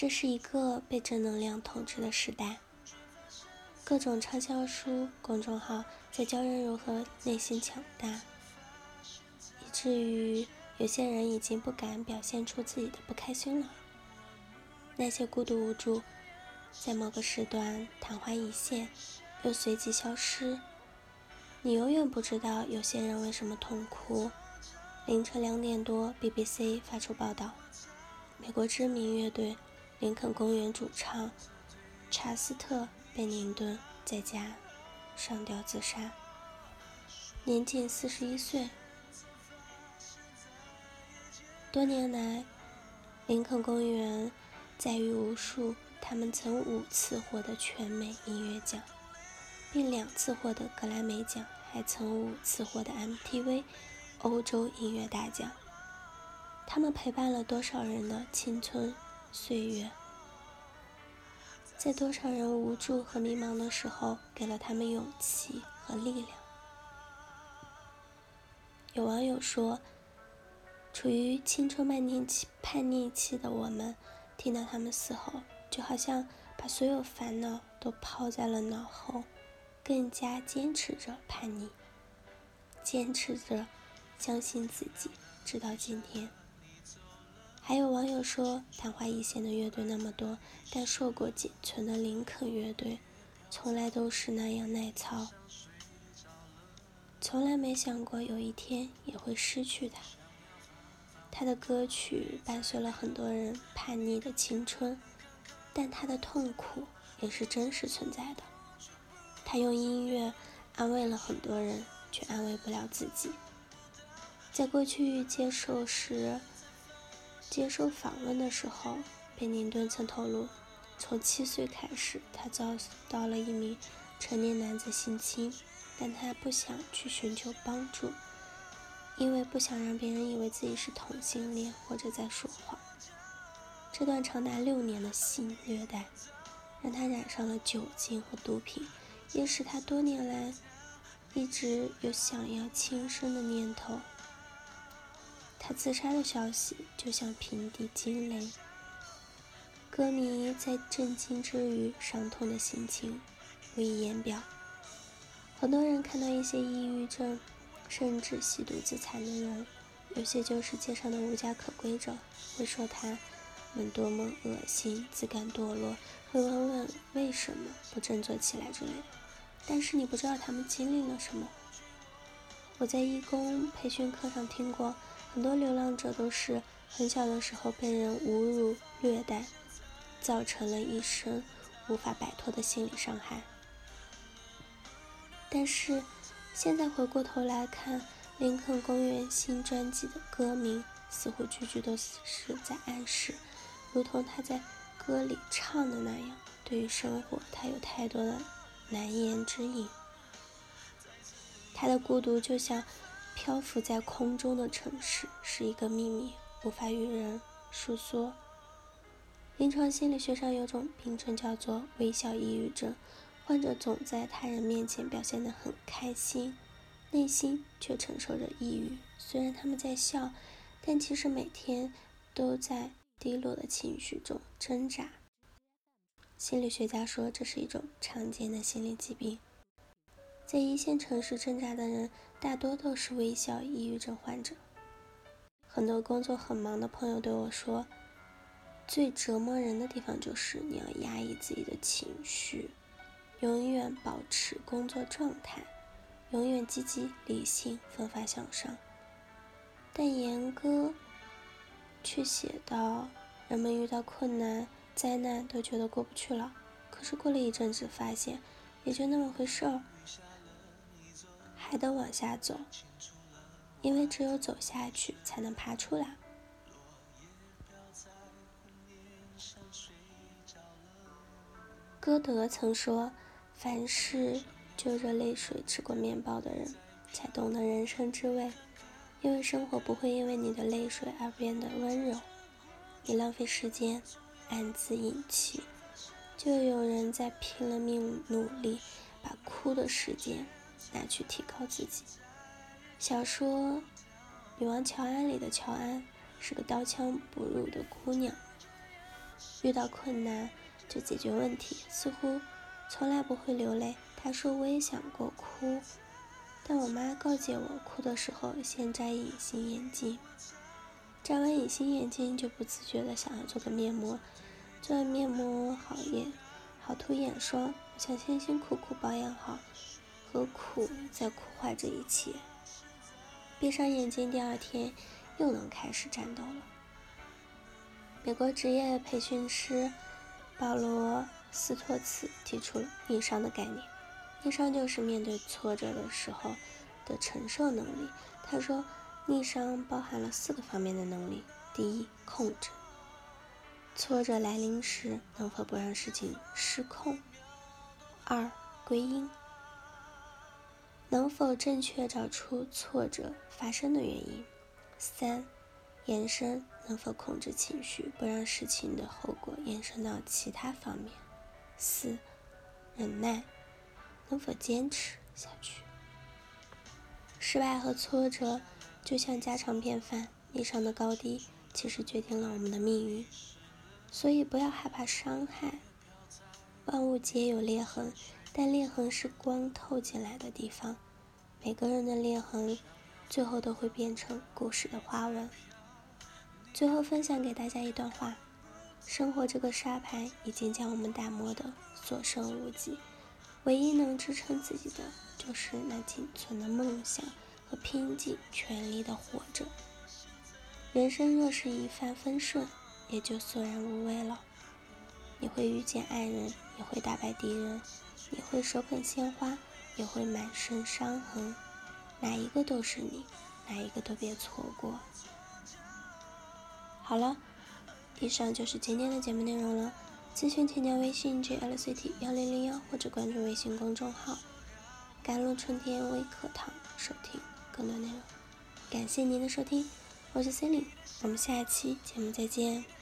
这是一个被正能量统治的时代，各种畅销书、公众号在教人如何内心强大，以至于有些人已经不敢表现出自己的不开心了。那些孤独无助，在某个时段昙花一现，又随即消失。你永远不知道有些人为什么痛哭。凌晨两点多，BBC 发出报道：美国知名乐队。林肯公园主唱查斯特·贝宁顿在家上吊自杀，年仅四十一岁。多年来，林肯公园载誉无数，他们曾五次获得全美音乐奖，并两次获得格莱美奖，还曾五次获得 MTV 欧洲音乐大奖。他们陪伴了多少人的青春？岁月，在多少人无助和迷茫的时候，给了他们勇气和力量。有网友说，处于青春叛逆期叛逆期的我们，听到他们死后，就好像把所有烦恼都抛在了脑后，更加坚持着叛逆，坚持着相信自己，直到今天。还有网友说，昙花一现的乐队那么多，但硕果仅存的林肯乐队，从来都是那样耐操，从来没想过有一天也会失去他。他的歌曲伴随了很多人叛逆的青春，但他的痛苦也是真实存在的。他用音乐安慰了很多人，却安慰不了自己。在过去接受时。接受访问的时候，贝宁顿曾透露，从七岁开始，他遭到了一名成年男子性侵，但他不想去寻求帮助，因为不想让别人以为自己是同性恋或者在说谎。这段长达六年的性虐待，让他染上了酒精和毒品，也使他多年来一直有想要轻生的念头。他自杀的消息就像平地惊雷，歌迷在震惊之余，伤痛的心情无以言表。很多人看到一些抑郁症，甚至吸毒自残的人，有些就是街上的无家可归者，会说他们多么恶心，自甘堕落，会问问为什么不振作起来之类的。但是你不知道他们经历了什么。我在义工培训课上听过。很多流浪者都是很小的时候被人侮辱、虐待，造成了一生无法摆脱的心理伤害。但是现在回过头来看，林肯公园新专辑的歌名，似乎句句都是在暗示，如同他在歌里唱的那样：对于生活，他有太多的难言之隐。他的孤独就像……漂浮在空中的城市是一个秘密，无法与人诉说。临床心理学上有种病症叫做微笑抑郁症，患者总在他人面前表现得很开心，内心却承受着抑郁。虽然他们在笑，但其实每天都在低落的情绪中挣扎。心理学家说，这是一种常见的心理疾病。在一线城市挣扎的人，大多都是微笑抑郁症患者。很多工作很忙的朋友对我说，最折磨人的地方就是你要压抑自己的情绪，永远保持工作状态，永远积极理性、奋发向上。但严歌却写道，人们遇到困难、灾难都觉得过不去了，可是过了一阵子，发现也就那么回事儿。还得往下走，因为只有走下去，才能爬出来。歌德曾说：“凡是就着泪水吃过面包的人，才懂得人生之味。因为生活不会因为你的泪水而变得温柔。你浪费时间，暗自隐气，就有人在拼了命努力，把哭的时间。”拿去提高自己。小说《女王乔安》里的乔安是个刀枪不入的姑娘，遇到困难就解决问题，似乎从来不会流泪。她说我也想过哭，但我妈告诫我，哭的时候先摘隐形眼镜。摘完隐形眼镜就不自觉的想要做个面膜，做完面膜好眼，好涂眼霜。想辛辛苦苦保养好，何苦再苦坏这一切？闭上眼睛，第二天又能开始战斗了。美国职业培训师保罗·斯托茨提出了逆商的概念，逆商就是面对挫折的时候的承受能力。他说。逆商包含了四个方面的能力：第一，控制；挫折来临时能否不让事情失控；二，归因；能否正确找出挫折发生的原因；三，延伸；能否控制情绪，不让事情的后果延伸到其他方面；四，忍耐；能否坚持下去。失败和挫折。就像家常便饭，立场的高低其实决定了我们的命运。所以不要害怕伤害。万物皆有裂痕，但裂痕是光透进来的地方。每个人的裂痕，最后都会变成故事的花纹。最后分享给大家一段话：生活这个沙盘已经将我们打磨得所剩无几，唯一能支撑自己的，就是那仅存的梦想。和拼尽全力的活着。人生若是一帆风顺，也就索然无味了。你会遇见爱人，也会打败敌人；你会手捧鲜花，也会满身伤痕。哪一个都是你，哪一个都别错过。好了，以上就是今天的节目内容了。咨询请加微信 jlct 幺零零幺，或者关注微信公众号“甘露春天微课堂”收听。更多内容，感谢您的收听，我是 Cindy，我们下一期节目再见。